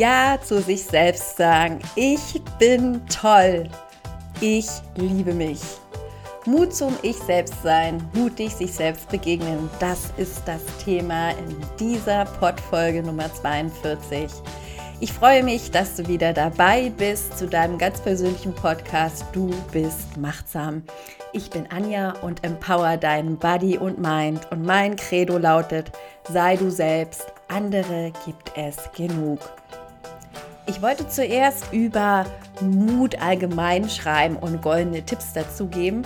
Ja zu sich selbst sagen. Ich bin toll. Ich liebe mich. Mut zum Ich selbst sein, mutig sich selbst begegnen. Das ist das Thema in dieser Podfolge Nummer 42. Ich freue mich, dass du wieder dabei bist zu deinem ganz persönlichen Podcast Du bist machtsam. Ich bin Anja und empower deinen Body und Mind und mein Credo lautet, sei du selbst, andere gibt es genug. Ich wollte zuerst über Mut allgemein schreiben und goldene Tipps dazu geben.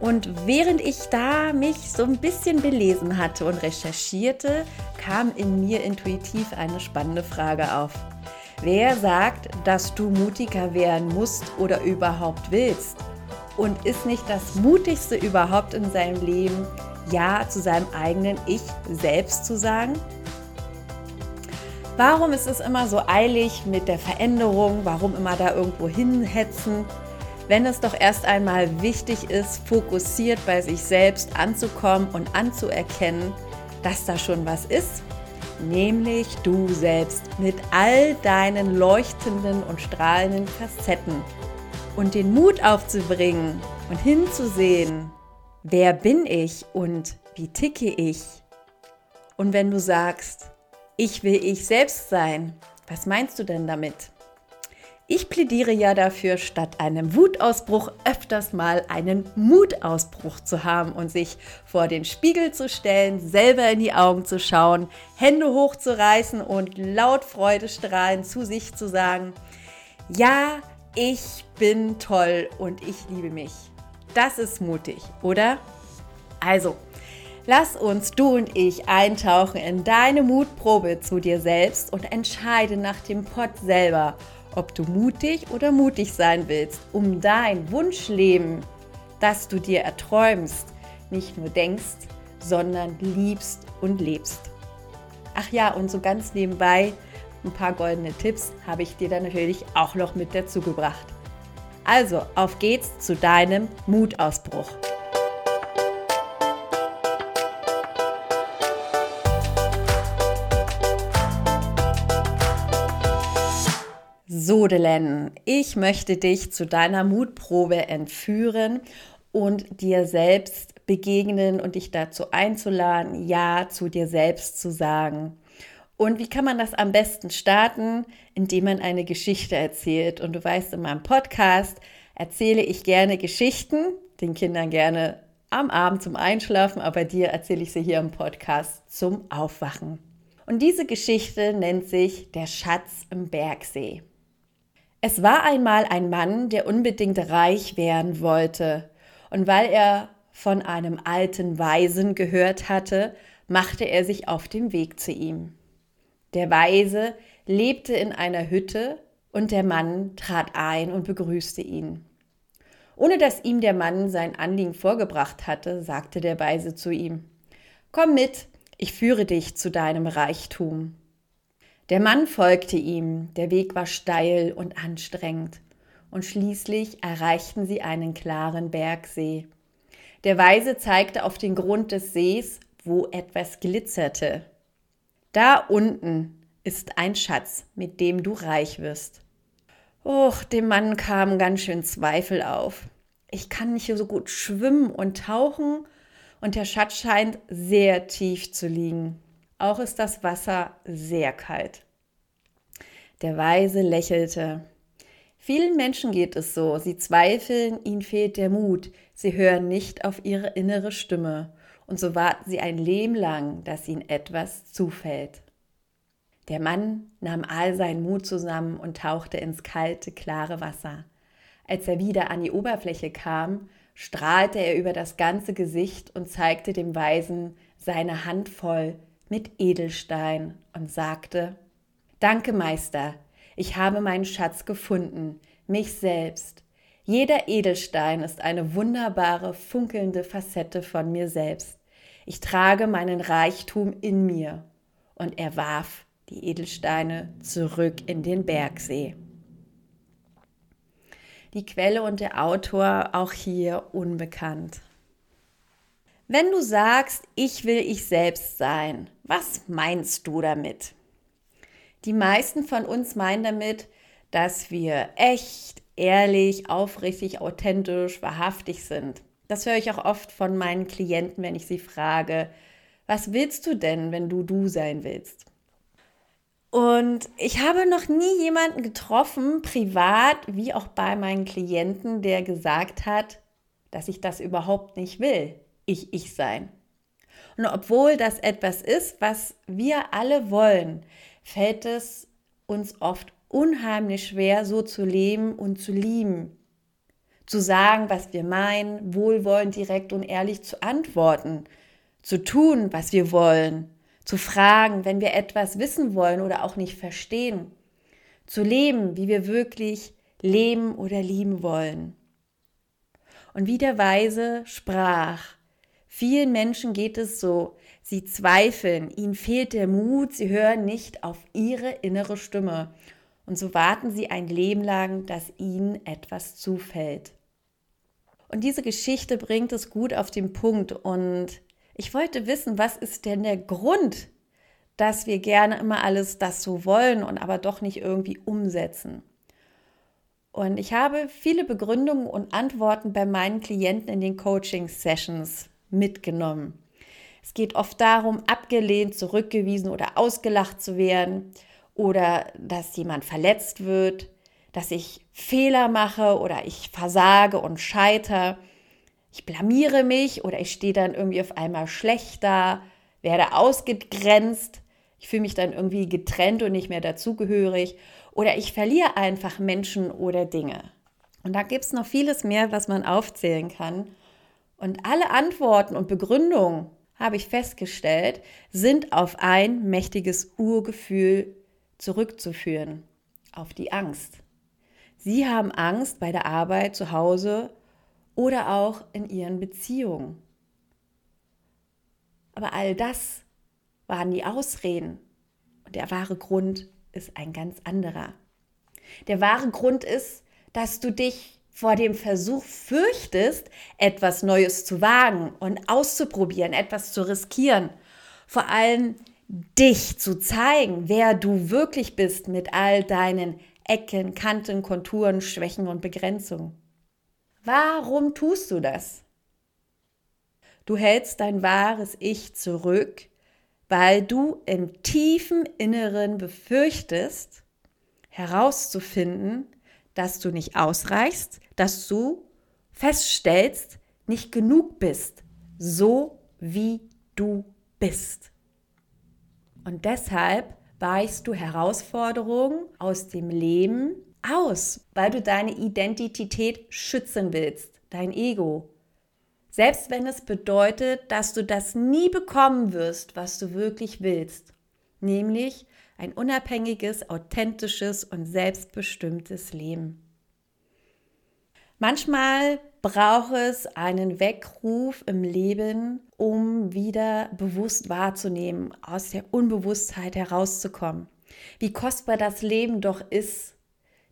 Und während ich da mich so ein bisschen belesen hatte und recherchierte, kam in mir intuitiv eine spannende Frage auf. Wer sagt, dass du mutiger werden musst oder überhaupt willst? Und ist nicht das Mutigste überhaupt in seinem Leben, Ja zu seinem eigenen Ich selbst zu sagen? Warum ist es immer so eilig mit der Veränderung? Warum immer da irgendwo hinhetzen? Wenn es doch erst einmal wichtig ist, fokussiert bei sich selbst anzukommen und anzuerkennen, dass da schon was ist nämlich du selbst mit all deinen leuchtenden und strahlenden Facetten und den Mut aufzubringen und hinzusehen, wer bin ich und wie ticke ich. Und wenn du sagst, ich will ich selbst sein, was meinst du denn damit? Ich plädiere ja dafür, statt einem Wutausbruch öfters mal einen Mutausbruch zu haben und sich vor den Spiegel zu stellen, selber in die Augen zu schauen, Hände hochzureißen und laut freudestrahlend zu sich zu sagen, ja, ich bin toll und ich liebe mich. Das ist mutig, oder? Also, lass uns du und ich eintauchen in deine Mutprobe zu dir selbst und entscheide nach dem Pott selber, ob du mutig oder mutig sein willst, um dein Wunschleben, das du dir erträumst, nicht nur denkst, sondern liebst und lebst. Ach ja, und so ganz nebenbei, ein paar goldene Tipps habe ich dir dann natürlich auch noch mit dazu gebracht. Also, auf geht's zu deinem Mutausbruch. Sodelen, ich möchte dich zu deiner Mutprobe entführen und dir selbst begegnen und dich dazu einzuladen, Ja zu dir selbst zu sagen. Und wie kann man das am besten starten? Indem man eine Geschichte erzählt. Und du weißt, in meinem Podcast erzähle ich gerne Geschichten, den Kindern gerne am Abend zum Einschlafen, aber dir erzähle ich sie hier im Podcast zum Aufwachen. Und diese Geschichte nennt sich Der Schatz im Bergsee. Es war einmal ein Mann, der unbedingt reich werden wollte, und weil er von einem alten Weisen gehört hatte, machte er sich auf den Weg zu ihm. Der Weise lebte in einer Hütte, und der Mann trat ein und begrüßte ihn. Ohne dass ihm der Mann sein Anliegen vorgebracht hatte, sagte der Weise zu ihm Komm mit, ich führe dich zu deinem Reichtum. Der Mann folgte ihm, der Weg war steil und anstrengend, und schließlich erreichten sie einen klaren Bergsee. Der Weise zeigte auf den Grund des Sees, wo etwas glitzerte. Da unten ist ein Schatz, mit dem du reich wirst. Och, dem Mann kamen ganz schön Zweifel auf. Ich kann nicht so gut schwimmen und tauchen, und der Schatz scheint sehr tief zu liegen. Auch ist das Wasser sehr kalt. Der Weise lächelte. Vielen Menschen geht es so. Sie zweifeln, ihnen fehlt der Mut. Sie hören nicht auf ihre innere Stimme. Und so warten sie ein Leben lang, dass ihnen etwas zufällt. Der Mann nahm all seinen Mut zusammen und tauchte ins kalte, klare Wasser. Als er wieder an die Oberfläche kam, strahlte er über das ganze Gesicht und zeigte dem Weisen seine Hand voll mit Edelstein und sagte, Danke, Meister, ich habe meinen Schatz gefunden, mich selbst. Jeder Edelstein ist eine wunderbare, funkelnde Facette von mir selbst. Ich trage meinen Reichtum in mir. Und er warf die Edelsteine zurück in den Bergsee. Die Quelle und der Autor auch hier unbekannt. Wenn du sagst, ich will ich selbst sein, was meinst du damit? Die meisten von uns meinen damit, dass wir echt, ehrlich, aufrichtig, authentisch, wahrhaftig sind. Das höre ich auch oft von meinen Klienten, wenn ich sie frage, was willst du denn, wenn du du sein willst? Und ich habe noch nie jemanden getroffen, privat wie auch bei meinen Klienten, der gesagt hat, dass ich das überhaupt nicht will, ich ich sein. Und obwohl das etwas ist, was wir alle wollen, fällt es uns oft unheimlich schwer, so zu leben und zu lieben. Zu sagen, was wir meinen, wohlwollend, direkt und ehrlich zu antworten, zu tun, was wir wollen, zu fragen, wenn wir etwas wissen wollen oder auch nicht verstehen, zu leben, wie wir wirklich leben oder lieben wollen. Und wie der Weise sprach, vielen Menschen geht es so, sie zweifeln, ihnen fehlt der Mut, sie hören nicht auf ihre innere Stimme. Und so warten sie ein Leben lang, dass ihnen etwas zufällt. Und diese Geschichte bringt es gut auf den Punkt. Und ich wollte wissen, was ist denn der Grund, dass wir gerne immer alles das so wollen und aber doch nicht irgendwie umsetzen. Und ich habe viele Begründungen und Antworten bei meinen Klienten in den Coaching-Sessions mitgenommen. Es geht oft darum, abgelehnt, zurückgewiesen oder ausgelacht zu werden oder dass jemand verletzt wird, dass ich Fehler mache oder ich versage und scheitere ich blamiere mich oder ich stehe dann irgendwie auf einmal schlecht da, werde ausgegrenzt, ich fühle mich dann irgendwie getrennt und nicht mehr dazugehörig oder ich verliere einfach Menschen oder Dinge. Und da gibt es noch vieles mehr, was man aufzählen kann. Und alle Antworten und Begründungen, habe ich festgestellt, sind auf ein mächtiges Urgefühl zurückzuführen, auf die Angst. Sie haben Angst bei der Arbeit zu Hause oder auch in ihren Beziehungen. Aber all das waren die Ausreden. Und der wahre Grund ist ein ganz anderer. Der wahre Grund ist, dass du dich vor dem Versuch fürchtest, etwas Neues zu wagen und auszuprobieren, etwas zu riskieren. Vor allem dich zu zeigen, wer du wirklich bist mit all deinen Ecken, Kanten, Konturen, Schwächen und Begrenzungen. Warum tust du das? Du hältst dein wahres Ich zurück, weil du im tiefen Inneren befürchtest, herauszufinden, dass du nicht ausreichst, dass du feststellst, nicht genug bist, so wie du bist. Und deshalb weichst du Herausforderungen aus dem Leben aus, weil du deine Identität schützen willst, dein Ego. Selbst wenn es bedeutet, dass du das nie bekommen wirst, was du wirklich willst, nämlich ein unabhängiges, authentisches und selbstbestimmtes Leben. Manchmal braucht es einen Weckruf im Leben, um wieder bewusst wahrzunehmen, aus der Unbewusstheit herauszukommen. Wie kostbar das Leben doch ist,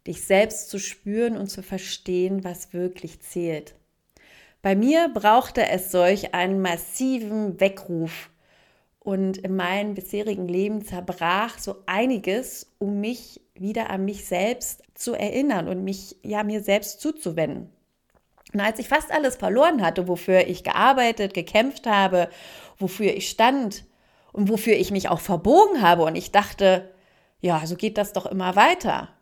dich selbst zu spüren und zu verstehen, was wirklich zählt. Bei mir brauchte es solch einen massiven Weckruf. Und in meinem bisherigen Leben zerbrach so einiges, um mich wieder an mich selbst zu erinnern und mich ja mir selbst zuzuwenden. Und als ich fast alles verloren hatte, wofür ich gearbeitet, gekämpft habe, wofür ich stand und wofür ich mich auch verbogen habe und ich dachte, ja, so geht das doch immer weiter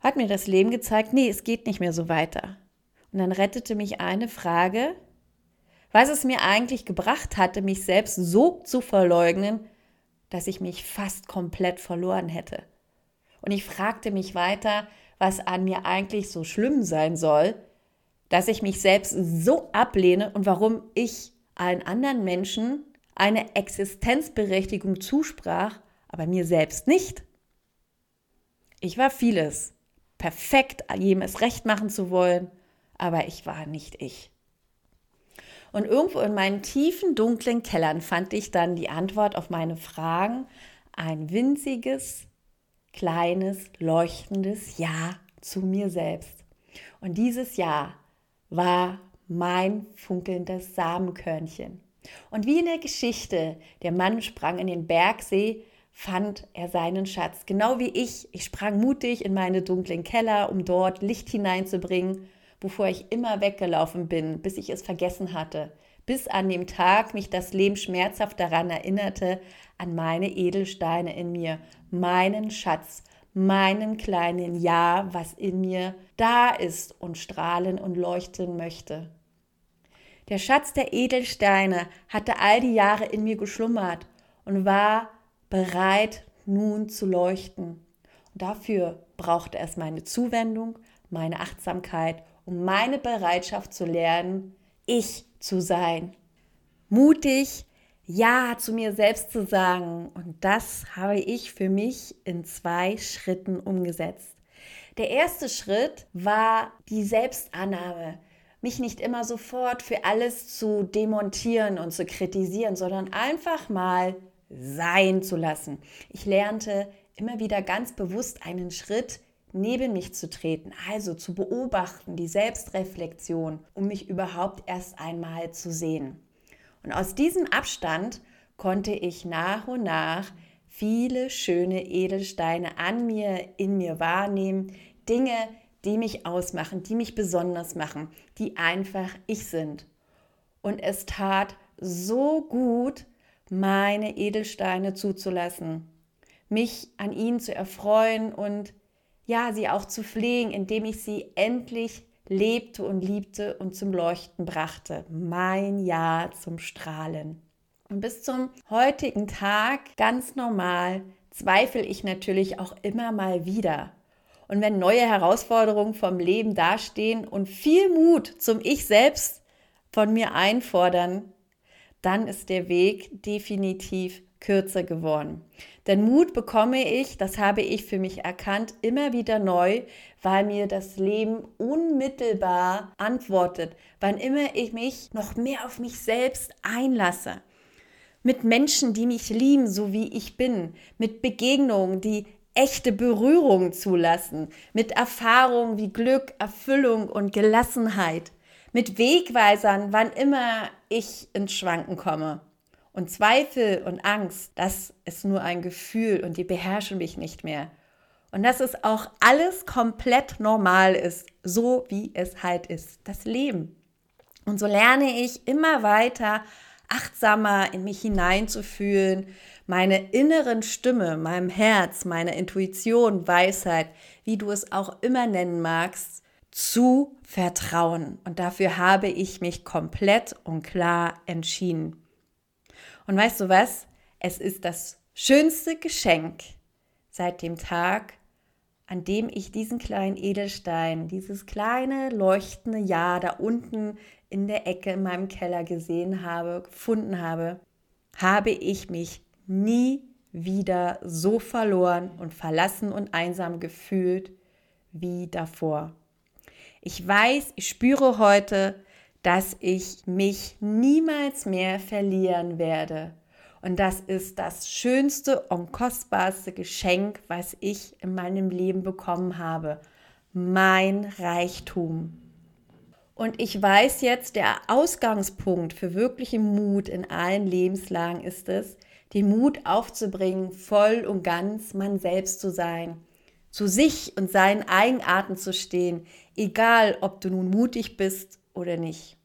hat mir das Leben gezeigt, nee, es geht nicht mehr so weiter. Und dann rettete mich eine Frage, was es mir eigentlich gebracht hatte, mich selbst so zu verleugnen, dass ich mich fast komplett verloren hätte. Und ich fragte mich weiter, was an mir eigentlich so schlimm sein soll, dass ich mich selbst so ablehne und warum ich allen anderen Menschen eine Existenzberechtigung zusprach, aber mir selbst nicht. Ich war vieles, perfekt jedem es recht machen zu wollen, aber ich war nicht ich. Und irgendwo in meinen tiefen, dunklen Kellern fand ich dann die Antwort auf meine Fragen, ein winziges, kleines, leuchtendes Ja zu mir selbst. Und dieses Ja war mein funkelndes Samenkörnchen. Und wie in der Geschichte, der Mann sprang in den Bergsee, fand er seinen Schatz. Genau wie ich. Ich sprang mutig in meine dunklen Keller, um dort Licht hineinzubringen, wovor ich immer weggelaufen bin, bis ich es vergessen hatte. Bis an dem Tag mich das Leben schmerzhaft daran erinnerte, an meine Edelsteine in mir, meinen Schatz, meinen kleinen Ja, was in mir da ist und strahlen und leuchten möchte. Der Schatz der Edelsteine hatte all die Jahre in mir geschlummert und war bereit, nun zu leuchten. Und dafür brauchte es meine Zuwendung, meine Achtsamkeit und meine Bereitschaft zu lernen, ich zu sein. Mutig Ja zu mir selbst zu sagen. Und das habe ich für mich in zwei Schritten umgesetzt. Der erste Schritt war die Selbstannahme mich nicht immer sofort für alles zu demontieren und zu kritisieren, sondern einfach mal sein zu lassen. Ich lernte immer wieder ganz bewusst einen Schritt neben mich zu treten, also zu beobachten, die Selbstreflexion, um mich überhaupt erst einmal zu sehen. Und aus diesem Abstand konnte ich nach und nach viele schöne Edelsteine an mir, in mir wahrnehmen, Dinge, die mich ausmachen, die mich besonders machen, die einfach ich sind. Und es tat so gut, meine Edelsteine zuzulassen, mich an ihnen zu erfreuen und ja, sie auch zu pflegen, indem ich sie endlich lebte und liebte und zum Leuchten brachte. Mein Ja zum Strahlen. Und bis zum heutigen Tag, ganz normal, zweifle ich natürlich auch immer mal wieder. Und wenn neue Herausforderungen vom Leben dastehen und viel Mut zum Ich selbst von mir einfordern, dann ist der Weg definitiv kürzer geworden. Denn Mut bekomme ich, das habe ich für mich erkannt, immer wieder neu, weil mir das Leben unmittelbar antwortet, wann immer ich mich noch mehr auf mich selbst einlasse. Mit Menschen, die mich lieben, so wie ich bin, mit Begegnungen, die echte Berührungen zulassen, mit Erfahrungen wie Glück, Erfüllung und Gelassenheit mit Wegweisern, wann immer ich ins Schwanken komme. Und Zweifel und Angst, das ist nur ein Gefühl und die beherrschen mich nicht mehr. Und dass es auch alles komplett normal ist, so wie es halt ist, das Leben. Und so lerne ich immer weiter achtsamer in mich hineinzufühlen, meine inneren Stimme, meinem Herz, meine Intuition, Weisheit, wie du es auch immer nennen magst, zu vertrauen. Und dafür habe ich mich komplett und klar entschieden. Und weißt du was? Es ist das schönste Geschenk seit dem Tag, an dem ich diesen kleinen Edelstein, dieses kleine leuchtende Jahr da unten in der Ecke in meinem Keller gesehen habe, gefunden habe, habe ich mich nie wieder so verloren und verlassen und einsam gefühlt wie davor. Ich weiß, ich spüre heute, dass ich mich niemals mehr verlieren werde. Und das ist das schönste und kostbarste Geschenk, was ich in meinem Leben bekommen habe. Mein Reichtum. Und ich weiß jetzt, der Ausgangspunkt für wirklichen Mut in allen Lebenslagen ist es, den Mut aufzubringen, voll und ganz man selbst zu sein zu sich und seinen Eigenarten zu stehen, egal ob du nun mutig bist oder nicht.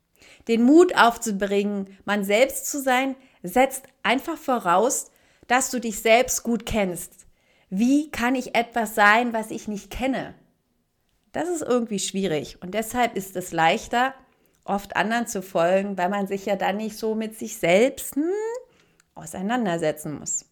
Den Mut aufzubringen, man selbst zu sein, setzt einfach voraus, dass du dich selbst gut kennst. Wie kann ich etwas sein, was ich nicht kenne? Das ist irgendwie schwierig und deshalb ist es leichter, oft anderen zu folgen, weil man sich ja dann nicht so mit sich selbst hm, auseinandersetzen muss.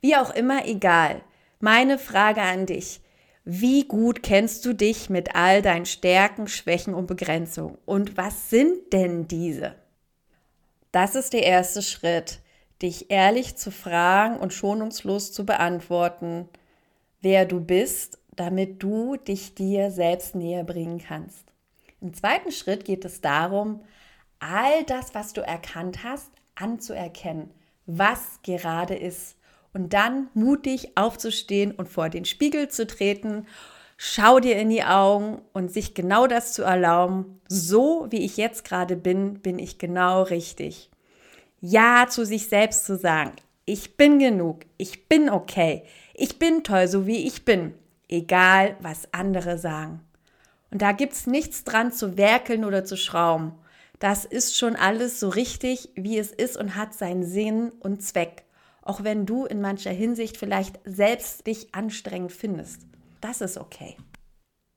Wie auch immer, egal. Meine Frage an dich. Wie gut kennst du dich mit all deinen Stärken, Schwächen und Begrenzungen? Und was sind denn diese? Das ist der erste Schritt, dich ehrlich zu fragen und schonungslos zu beantworten, wer du bist, damit du dich dir selbst näher bringen kannst. Im zweiten Schritt geht es darum, all das, was du erkannt hast, anzuerkennen, was gerade ist und dann mutig aufzustehen und vor den Spiegel zu treten. Schau dir in die Augen und sich genau das zu erlauben, so wie ich jetzt gerade bin, bin ich genau richtig. Ja zu sich selbst zu sagen, ich bin genug, ich bin okay, ich bin toll, so wie ich bin, egal was andere sagen. Und da gibt es nichts dran zu werkeln oder zu schrauben. Das ist schon alles so richtig, wie es ist und hat seinen Sinn und Zweck. Auch wenn du in mancher Hinsicht vielleicht selbst dich anstrengend findest. Das ist okay.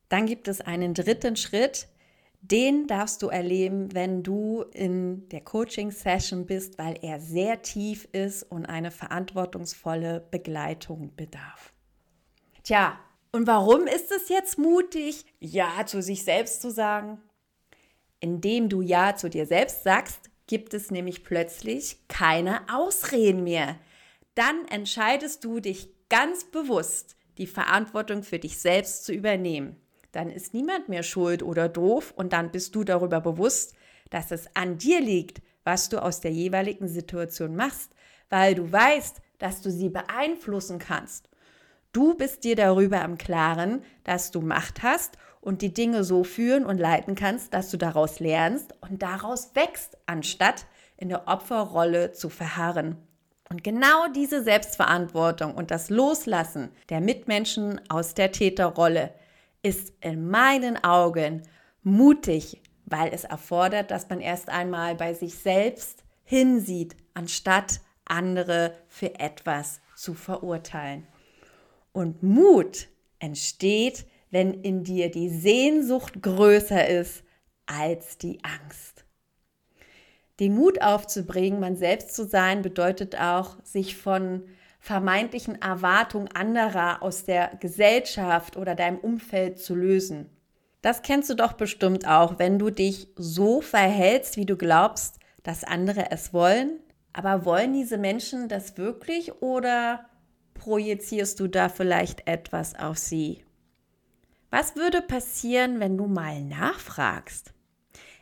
Dann gibt es einen dritten Schritt, den darfst du erleben, wenn du in der Coaching-Session bist, weil er sehr tief ist und eine verantwortungsvolle Begleitung bedarf. Tja, und warum ist es jetzt mutig, Ja zu sich selbst zu sagen? Indem du Ja zu dir selbst sagst, gibt es nämlich plötzlich keine Ausreden mehr. Dann entscheidest du dich ganz bewusst, die Verantwortung für dich selbst zu übernehmen dann ist niemand mehr schuld oder doof und dann bist du darüber bewusst, dass es an dir liegt, was du aus der jeweiligen Situation machst, weil du weißt, dass du sie beeinflussen kannst. Du bist dir darüber im Klaren, dass du Macht hast und die Dinge so führen und leiten kannst, dass du daraus lernst und daraus wächst, anstatt in der Opferrolle zu verharren. Und genau diese Selbstverantwortung und das Loslassen der Mitmenschen aus der Täterrolle ist in meinen Augen mutig, weil es erfordert, dass man erst einmal bei sich selbst hinsieht, anstatt andere für etwas zu verurteilen. Und Mut entsteht, wenn in dir die Sehnsucht größer ist als die Angst. Den Mut aufzubringen, man selbst zu sein, bedeutet auch, sich von vermeintlichen Erwartungen anderer aus der Gesellschaft oder deinem Umfeld zu lösen. Das kennst du doch bestimmt auch, wenn du dich so verhältst, wie du glaubst, dass andere es wollen. Aber wollen diese Menschen das wirklich oder projizierst du da vielleicht etwas auf sie? Was würde passieren, wenn du mal nachfragst?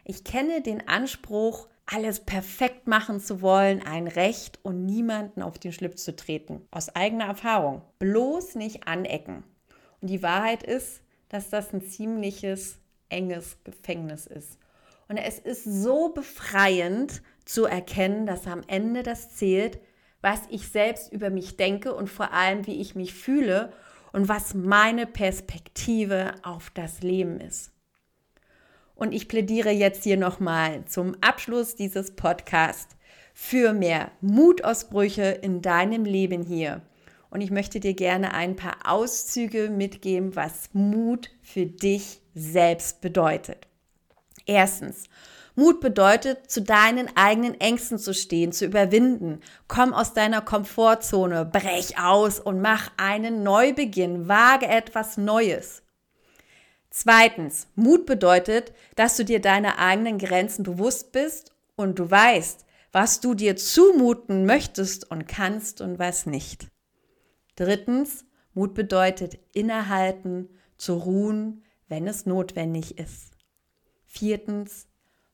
Ich kenne den Anspruch, alles perfekt machen zu wollen, ein Recht und niemanden auf den Schlips zu treten. Aus eigener Erfahrung. Bloß nicht anecken. Und die Wahrheit ist, dass das ein ziemliches enges Gefängnis ist. Und es ist so befreiend zu erkennen, dass am Ende das zählt, was ich selbst über mich denke und vor allem, wie ich mich fühle und was meine Perspektive auf das Leben ist. Und ich plädiere jetzt hier nochmal zum Abschluss dieses Podcasts für mehr Mutausbrüche in deinem Leben hier. Und ich möchte dir gerne ein paar Auszüge mitgeben, was Mut für dich selbst bedeutet. Erstens, Mut bedeutet, zu deinen eigenen Ängsten zu stehen, zu überwinden. Komm aus deiner Komfortzone, brech aus und mach einen Neubeginn, wage etwas Neues. Zweitens, Mut bedeutet, dass du dir deine eigenen Grenzen bewusst bist und du weißt, was du dir zumuten möchtest und kannst und was nicht. Drittens, Mut bedeutet innehalten, zu ruhen, wenn es notwendig ist. Viertens,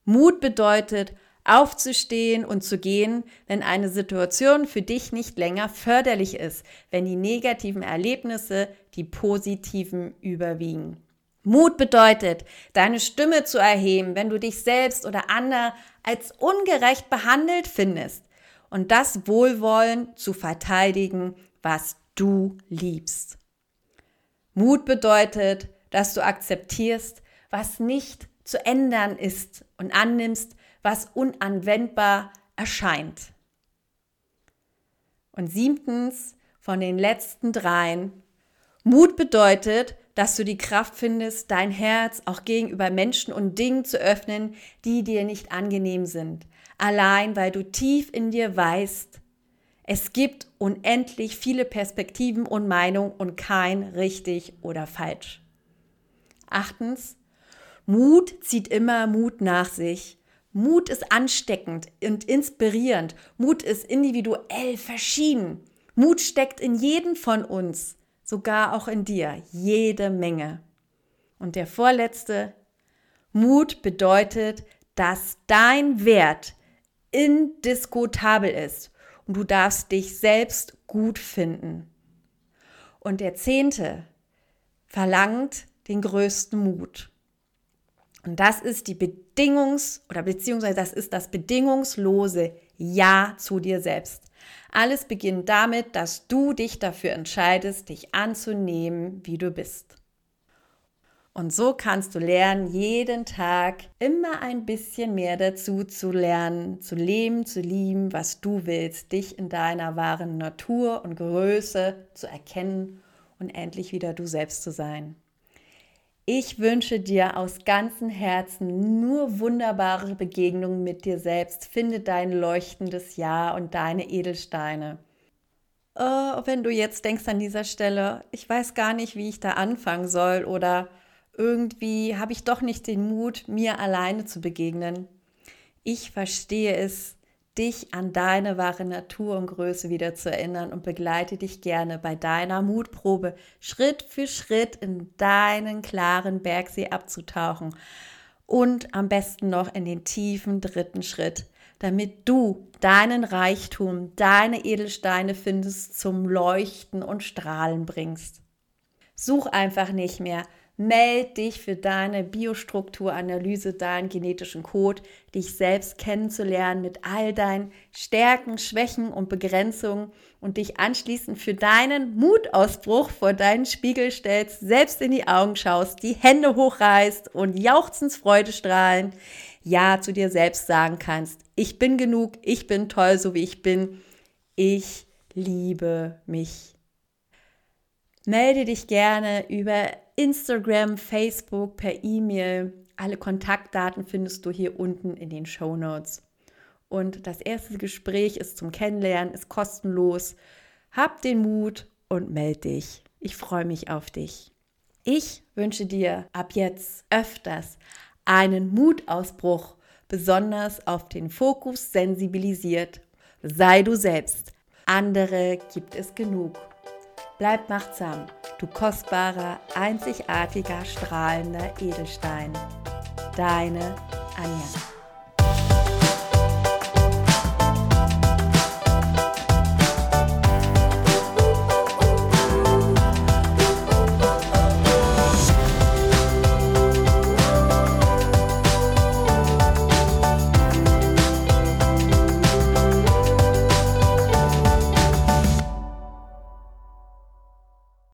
Mut bedeutet aufzustehen und zu gehen, wenn eine Situation für dich nicht länger förderlich ist, wenn die negativen Erlebnisse die positiven überwiegen. Mut bedeutet, deine Stimme zu erheben, wenn du dich selbst oder andere als ungerecht behandelt findest und das Wohlwollen zu verteidigen, was du liebst. Mut bedeutet, dass du akzeptierst, was nicht zu ändern ist und annimmst, was unanwendbar erscheint. Und siebtens, von den letzten dreien, Mut bedeutet, dass du die Kraft findest, dein Herz auch gegenüber Menschen und Dingen zu öffnen, die dir nicht angenehm sind. Allein weil du tief in dir weißt, es gibt unendlich viele Perspektiven und Meinungen und kein richtig oder falsch. Achtens, Mut zieht immer Mut nach sich. Mut ist ansteckend und inspirierend. Mut ist individuell verschieden. Mut steckt in jedem von uns sogar auch in dir, jede Menge. Und der vorletzte, Mut bedeutet, dass dein Wert indiskutabel ist und du darfst dich selbst gut finden. Und der zehnte verlangt den größten Mut. Und das ist die Bedingungs- oder beziehungsweise das ist das bedingungslose Ja zu dir selbst. Alles beginnt damit, dass du dich dafür entscheidest, dich anzunehmen, wie du bist. Und so kannst du lernen, jeden Tag immer ein bisschen mehr dazu zu lernen, zu leben, zu lieben, was du willst, dich in deiner wahren Natur und Größe zu erkennen und endlich wieder du selbst zu sein. Ich wünsche dir aus ganzem Herzen nur wunderbare Begegnungen mit dir selbst. Finde dein leuchtendes Ja und deine Edelsteine. Oh, wenn du jetzt denkst an dieser Stelle, ich weiß gar nicht, wie ich da anfangen soll oder irgendwie habe ich doch nicht den Mut, mir alleine zu begegnen. Ich verstehe es, dich an deine wahre Natur und Größe wieder zu erinnern und begleite dich gerne bei deiner Mutprobe Schritt für Schritt in deinen klaren Bergsee abzutauchen und am besten noch in den tiefen dritten Schritt, damit du deinen Reichtum, deine Edelsteine findest, zum Leuchten und Strahlen bringst. Such einfach nicht mehr, Meld dich für deine Biostrukturanalyse, deinen genetischen Code, dich selbst kennenzulernen mit all deinen Stärken, Schwächen und Begrenzungen und dich anschließend für deinen Mutausbruch vor deinen Spiegel stellst, selbst in die Augen schaust, die Hände hochreißt und jauchzens Freudestrahlen Ja zu dir selbst sagen kannst. Ich bin genug, ich bin toll, so wie ich bin. Ich liebe mich. Melde dich gerne über Instagram, Facebook, per E-Mail. Alle Kontaktdaten findest du hier unten in den Show Notes. Und das erste Gespräch ist zum Kennenlernen, ist kostenlos. Hab den Mut und melde dich. Ich freue mich auf dich. Ich wünsche dir ab jetzt öfters einen Mutausbruch, besonders auf den Fokus sensibilisiert. Sei du selbst. Andere gibt es genug. Bleib machtsam, du kostbarer, einzigartiger, strahlender Edelstein. Deine Anja.